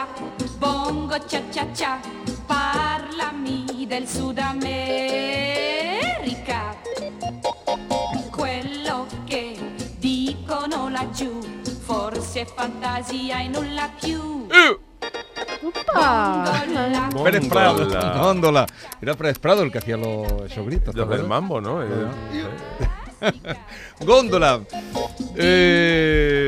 la, bongo cha cha cha, parlami del Sud America. Quello che dicono laggiù, forse è fantasia e nulla più. Ah, Gondola, Pérez Prado. Góndola. Era Pérez Prado el que hacía los, esos gritos. ¿te Los del mambo, ¿no? Eh, Góndola. Eh,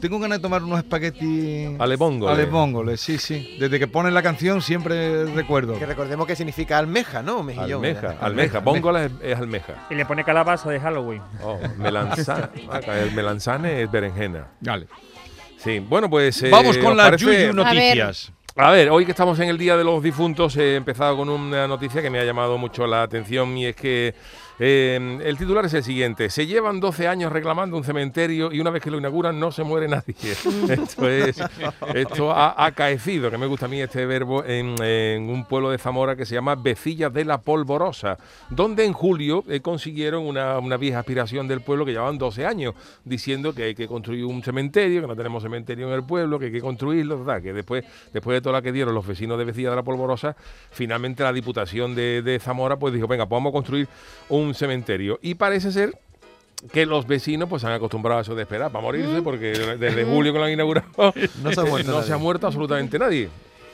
tengo ganas de tomar unos espaguetis. Alebóngole. Alebóngole, sí, sí. Desde que ponen la canción siempre recuerdo. Que recordemos que significa almeja, ¿no? Mejillón. Almeja, almeja. Bóngola es, es almeja. Y le pone calabaza de Halloween. Oh, melanzane. Acá el melanzane es berenjena. Vale. Sí, bueno, pues. eh, Vamos con ¿os las? Yuyu noticias. A ver, hoy que estamos en el Día de los Difuntos, he empezado con una noticia que me ha llamado mucho la atención y es que eh, el titular es el siguiente. Se llevan 12 años reclamando un cementerio y una vez que lo inauguran no se muere nadie. esto es, esto ha acaecido, que me gusta a mí este verbo, en, un pueblo de Zamora que se llama Vecillas de la Polvorosa, donde en julio eh, consiguieron una, una vieja aspiración del pueblo que llevaban 12 años, diciendo que hay que construir un cementerio, que no tenemos cementerio en el pueblo, que hay que construirlo, ¿verdad? que después, después de lo que dieron los vecinos de Vecillas de la Polvorosa, finalmente la Diputación de, de Zamora pues dijo, venga, pues vamos a construir un cementerio. Y parece ser que los vecinos pues se han acostumbrado a eso de esperar para morirse, porque desde julio que lo han inaugurado No se ha muerto no nadie. se ha muerto absolutamente nadie.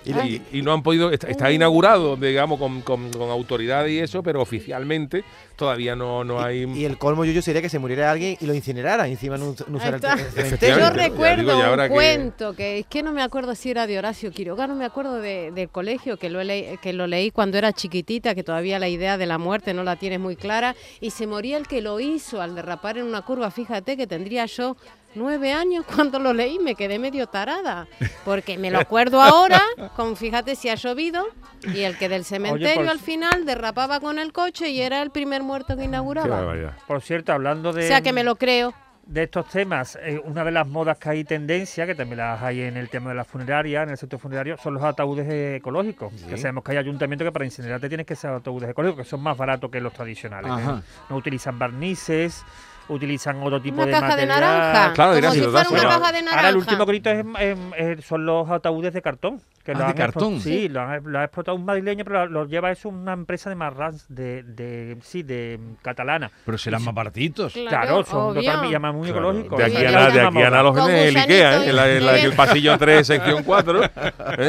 Y la- Y, y no han podido, está, está inaugurado, digamos, con, con, con autoridad y eso, pero oficialmente todavía no, no hay... Y el colmo yuyo sería que se muriera alguien y lo incinerara encima no, no usara el. Yo Ya digo, recuerdo un que- cuento que es que no me acuerdo si era de Horacio Quiroga, no me acuerdo de- del colegio que lo, leí, que lo leí cuando era chiquitita, que todavía la idea de la muerte no la tienes muy clara, y se moría el que lo hizo al derrapar en una curva. Fíjate que tendría yo nueve años cuando lo leí, me quedé medio tarada, porque me lo acuerdo ahora, con fíjate si ha llovido, y el que del cementerio al final derrapaba con el coche y era el primer muerto que inauguraba. Por cierto, hablando de, O sea que me lo creo. de estos temas, eh, una de las modas que hay tendencia, que también las hay en el tema de la funeraria, en el sector funerario, son los ataúdes ecológicos. Que sabemos que hay ayuntamientos que para incinerarte tienes que ser ataúdes ecológicos, que son más baratos que los tradicionales. ¿eh? No utilizan barnices, utilizan otro tipo Una de caja de material. naranja. Claro, como dirás, si fuera das, una bueno, caja de naranja. Ahora el último grito es, es- es- son los ataúdes de cartón. Que Ah, lo de han cartón. Sí, lo, han, lo ha explotado un madrileño, pero lo, lo lleva eso una empresa de Marrans, de, de, sí, de mm, catalana. Pero serán más baratitos. Claro, son obvio. totalmente muy Claro, ecológicos. De aquí a la nada, de aquí a los en el Ikea, ¿eh? en, la- en la- en el pasillo 3, sección 4. ¿eh?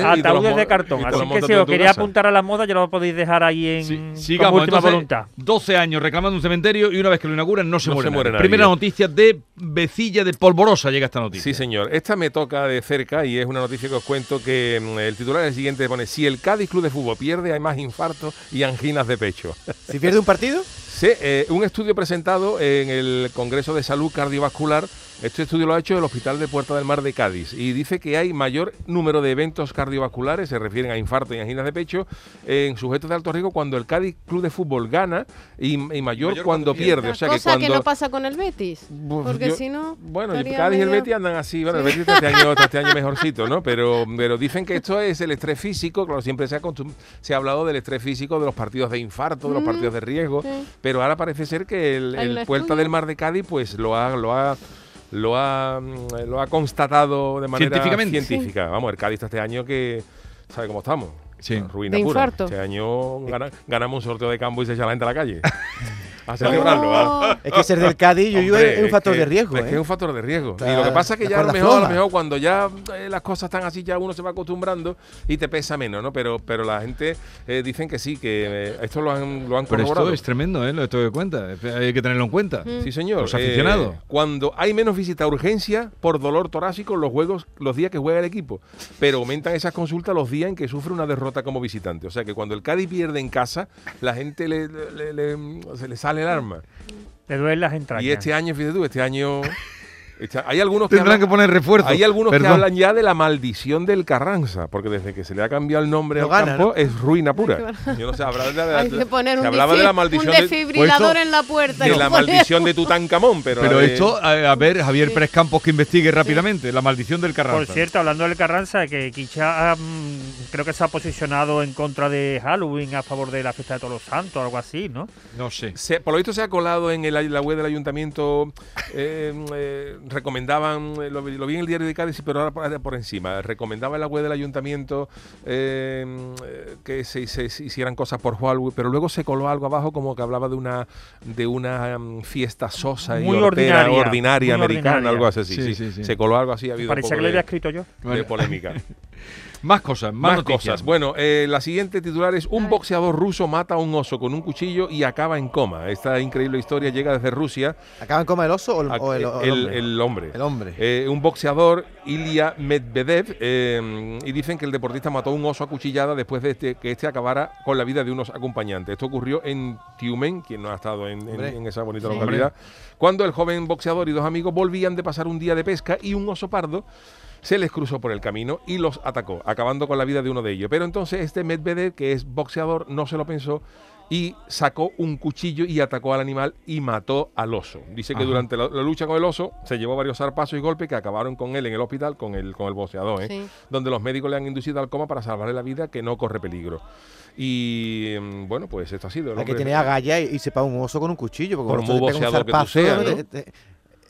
Ataúdes de cartón. Así que si os casa. apuntar a la moda, ya lo podéis dejar ahí en Sí, sigamos, última entonces, voluntad. 12 años reclamando un cementerio y una vez que lo inauguran no se, No muere, se muere nadie. nadie. Primera noticia de Vecilla de Polvorosa llega esta noticia. Sí, señor. Esta me toca de cerca y es una noticia que os cuento que mm, el titular es el siguiente, pone, si el Cádiz Club de Fútbol pierde hay más infartos y anginas de pecho. Si pierde un partido, Sí, eh, un estudio presentado en el Congreso de Salud Cardiovascular. Este estudio lo ha hecho el Hospital de Puerta del Mar de Cádiz y dice que hay mayor número de eventos cardiovasculares, se refieren a infarto y anginas de pecho, en sujetos de alto riesgo cuando el Cádiz Club de Fútbol gana y, y mayor, mayor cuando cuando pierde. pierde. O sea que cuando que no pasa con el Betis. Porque si no. Bueno, el Cádiz y el Betis andan así. Bueno, el Betis está este año, está este año mejorcito, ¿no? Pero, pero dicen que esto es el estrés físico. Claro, siempre se ha, se ha hablado del estrés físico de los partidos de infarto, de los Mm, partidos de riesgo. sí. Pero ahora parece ser que el, Puerta estudio. del Mar de Cádiz, pues lo ha, lo ha lo ha, mm, lo ha constatado de manera científica. Vamos, el Cádiz este año que sabe cómo estamos. Sí. Ruina De pura. infarto. Este año gana- ganamos un sorteo de campo y se echa la gente a la calle. a celebrarlo. ¿va? Oh, es que ser del Cádiz Hombre, es un factor que- de riesgo. Es que ¿eh? es un factor de riesgo. Y lo que pasa es que ya a lo mejor, a lo floja. mejor cuando ya eh, las cosas están así, ya uno se va acostumbrando y te pesa menos, ¿no? Pero, pero la gente eh, dicen que sí, que eh, esto lo han, lo han Pero corroborado. esto es tremendo, ¿eh? Lo esto de cuenta. Hay que tenerlo en cuenta. Mm. Sí, señor. Los aficionados. Eh, cuando hay menos visita a urgencia por dolor torácico los juegos, los días que juega el equipo. Pero aumentan esas consultas los días en que sufre una derrota como visitante. O sea que cuando el Cádiz pierde en casa, la gente le, le- le- se le sale el arma. Le duelen las entrañas. Y este año, fíjate tú, este año. Hay algunos que Tendrán hablan- que poner refuerzo. Hay algunos que hablan ya de la maldición del Carranza, porque desde que se le ha cambiado el nombre No al gana, campo ¿no? es ruina pura. Yo no sé, habrá de la, hay que poner se un, hablaba de la un maldición de, desfibrilador Pues en la puerta. de la maldición de Tutankamón, pero, Pero de- esto, a, a ver, Javier Pérez Campos que investigue rápidamente. La maldición del Carranza. Por cierto, hablando del Carranza, que Kicha mm, creo que se ha posicionado en contra de Halloween a favor de la fiesta de todos los santos, algo así, ¿no? No sé. se- por lo visto se ha colado en el- la web del ayuntamiento eh, eh, recomendaban, eh, lo, vi lo vi en el diario de Cádiz, pero ahora por, por encima, recomendaba en la web del ayuntamiento eh, que se, se- se hicieran cosas por Huawei, pero luego se coló algo abajo como que hablaba de una de una mm, fiesta sosa y Muy hortera, ordinaria, ordinaria, muy americana, ordinaria. algo así. Sí, Sí, sí, sí. Se coló algo así, ha habido un Parecía que lo había escrito yo. de polémica. Más cosas, más, Más noticias. cosas. Bueno, eh, la siguiente titular es un boxeador ruso mata a un oso con un cuchillo y acaba en coma. Esta increíble historia llega desde Rusia. ¿Acaba en coma el oso o el, A- o el- o el el- hombre? el hombre. El hombre. Eh, un boxeador, Ilya Medvedev, eh, y dicen que el deportista mató a un oso a cuchillada después de este- que este acabara con la vida de unos acompañantes. Esto ocurrió en Tiumen, quien no ha estado en, en- Hombre. en esa bonita Sí. localidad, cuando el joven boxeador y dos amigos volvían de pasar un día de pesca y un oso pardo se les cruzó por el camino y los atacó, acabando con la vida de uno de ellos. Pero entonces este Medvedev, que es boxeador, no se lo pensó y sacó un cuchillo y atacó al animal y mató al oso. Dice que Ajá. durante la, la lucha con el oso se llevó varios zarpazos y golpes que acabaron con él en el hospital con el, con el boxeador, ¿eh? Sí. donde los médicos le han inducido al coma para salvarle la vida que no corre peligro. Y mm, bueno, pues esto ha sido. el Hay que hombre- tener agallas y, y sepa un oso con un cuchillo. Porque Por muy boxeador que tú seas, ¿no? ¿no? Te- te-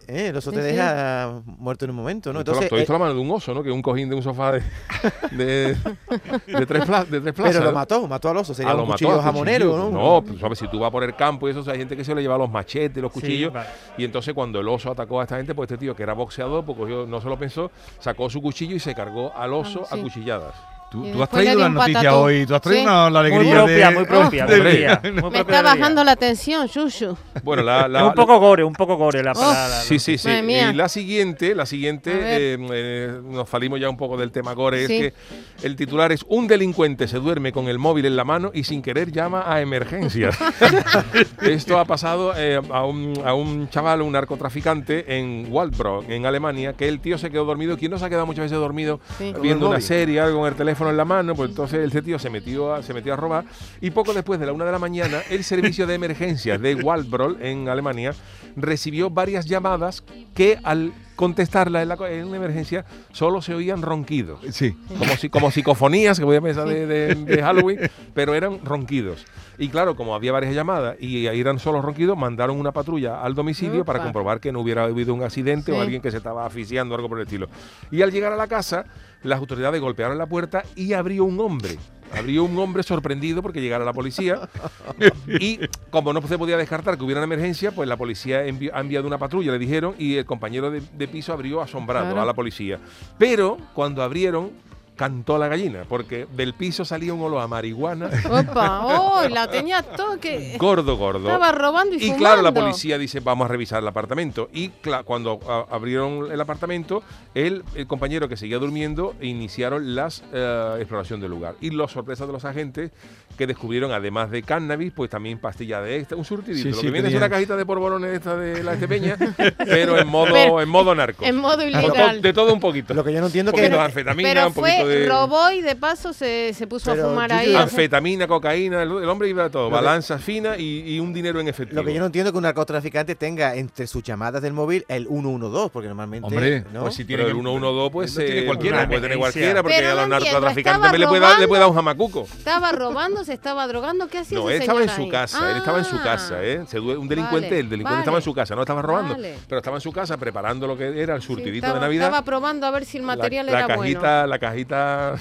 eh, el oso te deja muerto en un momento, ¿no? Entonces, todo esto eh, la mano de un oso, ¿no? Que es un cojín de un sofá de, de, de tres, pla- de tres plazas. pero lo ¿no? mató, mató al oso. Sería Ah, un lo mató cuchillo a jamonero, cuchillo. ¿no? No, pues, ¿sabes? Si tú vas por el campo y eso, o sea, hay gente que se le lleva los machetes, los Sí, cuchillos. vale. Y entonces cuando el oso atacó a esta gente, pues este tío que era boxeador, pues cogió- no se lo pensó, sacó su cuchillo y se cargó al oso Ah, sí. a cuchilladas. Tú, tú has traído noticias patatú. hoy, tú has traído Sí. una, la Muy alegría propia, de... muy propia, de- muy propia, muy Me propia está de ella. bajando la tensión, Yuyu. Bueno, la, la- Es un poco gore, un poco gore la Oh. palabra. Sí, sí, sí. Madre mía. Y la siguiente, la siguiente, eh, eh, nos salimos ya un poco del tema gore, Sí. es que el titular es un delincuente se duerme con el móvil en la mano y sin querer llama a emergencias. Esto ha pasado eh, a, un, a un chaval, un narcotraficante en Waldbrock, en Alemania, que el tío se quedó dormido. ¿Quién no se ha quedado muchas veces dormido Sí. Viendo una serie, algo con el teléfono en la mano? Pues entonces ese tío se metió, a, se metió a robar y poco después de la una de la mañana, el servicio de emergencias de Waldbrock en Alemania recibió varias llamadas que al contestarla en, la co- en una emergencia solo se oían ronquidos. Sí. Como, si, como psicofonías, que voy a pensar de, de- de Halloween, pero eran ronquidos. Y claro, como había varias llamadas y ahí eran solo ronquidos, mandaron una patrulla al domicilio para comprobar que no hubiera habido un accidente o alguien que se estaba asfixiando o algo por el estilo. Y al llegar a la casa, las autoridades golpearon la puerta y abrió un hombre. Abrió un hombre sorprendido porque llegara la policía. y como no se podía descartar que hubiera una emergencia, pues la policía envi- ha enviado una patrulla, le dijeron, y el compañero de, de piso abrió asombrado Claro. a la policía. Pero cuando abrieron, cantó la gallina, porque del piso salía un olor a marihuana Opa, oh, la tenía todo que gordo, gordo. estaba robando y, Y claro, la policía dice, vamos a revisar el apartamento. Y cuando abrieron el apartamento, él, el compañero que seguía durmiendo, iniciaron la exploración del lugar. Y la sorpresa de los agentes que descubrieron, además de cannabis, pues también pastillas de extra, un surtidito. Sí, Lo sí, que viene es una cajita de porbolones de esta de la Estepeña, pero en modo, Pero- en modo narco. En modo ilegal. de todo un poquito. Lo que yo no entiendo un que poquito de anfetamina, Pero un poquito de... robó y de paso se, se puso Pero, a fumar ahí. Anfetamina, cocaína, el, el hombre iba a todo, Lo que- balanza fina y, y un dinero en efectivo. Lo que yo no entiendo es que un narcotraficante tenga entre sus llamadas del móvil el 112, porque normalmente. Hombre, ¿no? pues si Pero tiene el que- 112 pues lo tiene eh, cualquiera. puede tener cualquiera porque Pero a los no narcotraficantes le puede, dar, le robando. puede dar un jamacuco. Estaba robando, se estaba drogando. ¿Qué hacía No, ese él estaba en su ahí? casa, él estaba en su Ah, casa, ¿eh? Un delincuente, Vale, el delincuente vale. estaba en su casa, no estaba robando, Vale. pero estaba en su casa preparando lo que era el sí, surtidito estaba, de Navidad. Estaba probando a ver si el material la, la era cajita, la cajita, bueno.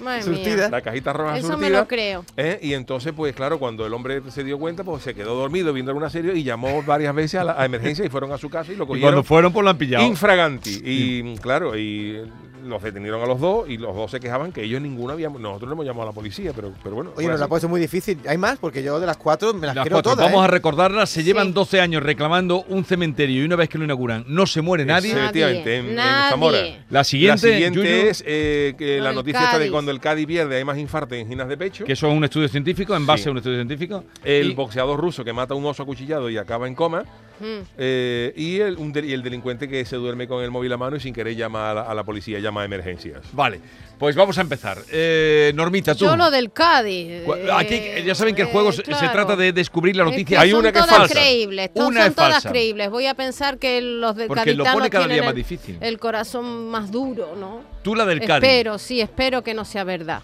Madre Surtida. mía. la cajita roja Eso me lo creo. ¿eh? Y entonces, pues claro, cuando el hombre se dio cuenta, pues se quedó dormido viendo alguna serie y llamó varias veces a, la, a emergencia y fueron a su casa y lo Y cuando cogieron fueron, pues lo han pillado. infraganti. Y claro, y los detuvieron a los dos y los dos se quejaban que ellos ninguno habíamos, nosotros le hemos llamado a la policía, pero, pero bueno. Oye, nos la ha puesto muy difícil. Hay más, porque yo de las cuatro me las, Las quiero cuatro. todas. Vamos ¿eh? a recordarlas. Se llevan Sí. 12 años reclamando un cementerio y una vez que lo inauguran no se muere nadie. Efectivamente, en- en Nadie. Zamora. La siguiente, la siguiente Yuyu, es eh, que la noticia está de cuando el Cádiz pierde hay más infarto en ginas de pecho. que eso es un estudio científico, en base Sí. a un estudio científico. el Y- boxeador ruso que mata a un oso acuchillado y acaba en coma. Mm. eh, y, el, un del- y el delincuente que se duerme con el móvil a mano y sin querer llama a la, a la policía, llama a emergencias. Vale, pues vamos a empezar. Eh, Normita, tú. Yo lo del Cádiz. Aquí eh, ya saben que el juego eh, se- trata de descubrir la Es noticia. que Hay son una que es todas falsa. creíbles, to- Una son es todas falsa. creíbles. Voy a pensar que los del Porque lo pone cada día más el- difícil. El corazón más duro, ¿no? Tú la del Cádiz. Espero, sí, espero que no sea verdad.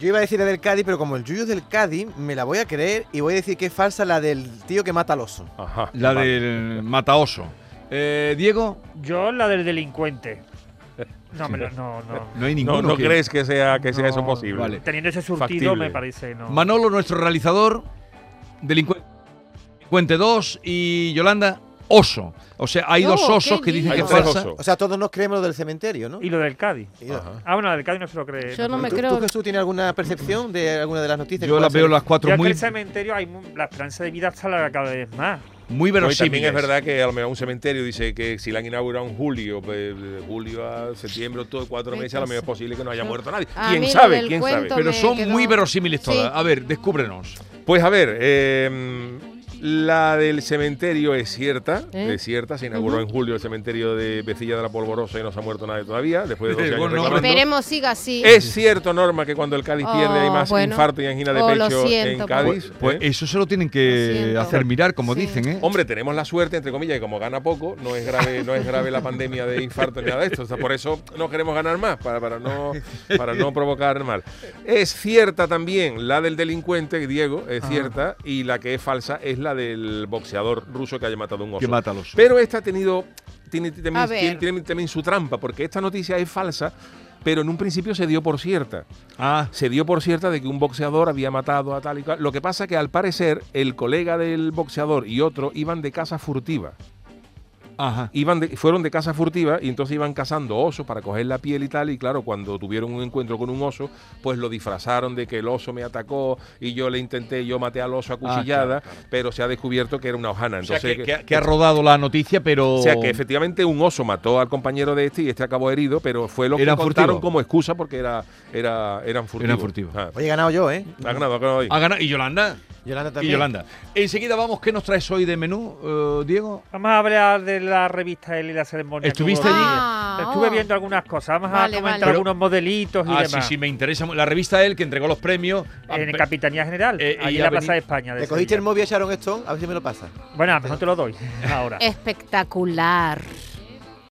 Yo iba a decir la del Cádiz, pero como el Yuyu es del Cádiz, me la voy a creer y voy a decir que es falsa la del tío que mata al oso. Ajá. La vale. del Mataoso. Eh, Diego, Yo la del delincuente. No, me lo- no, no. no hay No, ninguno. no que- crees que sea, que sea eso posible. vale. Teniendo ese surtido Factible. me parece, no. Manolo, nuestro realizador, delincuente, delincuente 2 y Yolanda, oso. O sea, hay No, dos ¿qué osos que dicen que falsa. osos. O sea, todos nos creemos lo del cementerio, ¿no? Y lo del Cádiz. Ajá. Ah, bueno, la del Cádiz no se lo cree. Yo no me ¿Tú, creo. tú, Jesús, tienes alguna percepción de alguna de las noticias? que Yo las veo las cuatro Ya que muy, el cementerio hay la esperanza de vida está larga cada vez más. muy No, y también verosímiles. es verdad que a lo mejor un cementerio dice que si la han inaugurado en julio, pues, de julio a septiembre, todo cuatro meses, a lo mejor es posible que no haya muerto nadie. A ¿Quién lo sabe? ¿Quién sabe? Pero son quedó- muy verosímiles Sí. todas. A ver, descúbrenos. Pues a ver, eh, la del cementerio es cierta, ¿Eh? es cierta, se inauguró en julio el cementerio de Becilla de la Polvorosa y no se ha muerto nadie todavía, después de 12 años Bueno, reclamando. Esperemos siga así. Es cierto, Norma, que cuando el Cádiz pierde hay Oh, más bueno. infarto y angina de Oh, pecho siento, en Cádiz. Pues, pues ¿eh? eso se lo tienen que hacer mirar, como Sí. dicen, ¿eh? Hombre, tenemos la suerte, entre comillas, que como gana poco, no es grave, no es grave la pandemia de infarto ni nada de esto. O sea, por eso no queremos ganar más, para, para, no, para no provocar mal. Es cierta también la del delincuente, Diego, es cierta, y la que es falsa es la del boxeador ruso que haya matado a un oso. Que mata a los Pero esta ha tenido, tiene también su trampa, porque esta noticia es falsa, pero en un principio se dio por cierta Ah, se dio por cierta de que un boxeador había matado a tal y cual. Lo que pasa que al parecer el colega del boxeador y otro iban de casa furtiva. Ajá. Iban de- fueron de casa furtiva y entonces iban cazando osos para coger la piel y tal. Y claro, cuando tuvieron un encuentro con un oso, pues lo disfrazaron de que el oso me atacó y yo le intenté, yo maté al oso a cuchillada, claro, claro. pero se ha descubierto que era una hojana. O sea, Entonces, que, que- que ha rodado la noticia, pero... o sea, que efectivamente un oso mató al compañero de este y este acabó herido, pero fue lo que contaron como excusa porque era, era, eran furtivos. Eran furtivos. Ah. Oye, he ganado yo, ¿eh? Ha ganado, ha ganado hoy. Ha ganado. ¿Y Yolanda? Yolanda Y. Yolanda. Enseguida vamos, ¿qué nos traes hoy de menú, eh, Diego? Vamos a hablar de la revista Él y la ceremonia. ¿Estuviste allí? Ah, Estuve oh. viendo algunas cosas. Vamos Vale, a comentar vale. algunos modelitos y Ah, sí, demás. sí, me interesa. La revista él que entregó los premios. En Ah, Capitanía General, Eh, ha en la Plaza de España. de ¿Le cogiste el móvil a Sharon Stone? A ver si me lo pasa. Bueno, a lo mejor te lo doy ahora. Espectacular.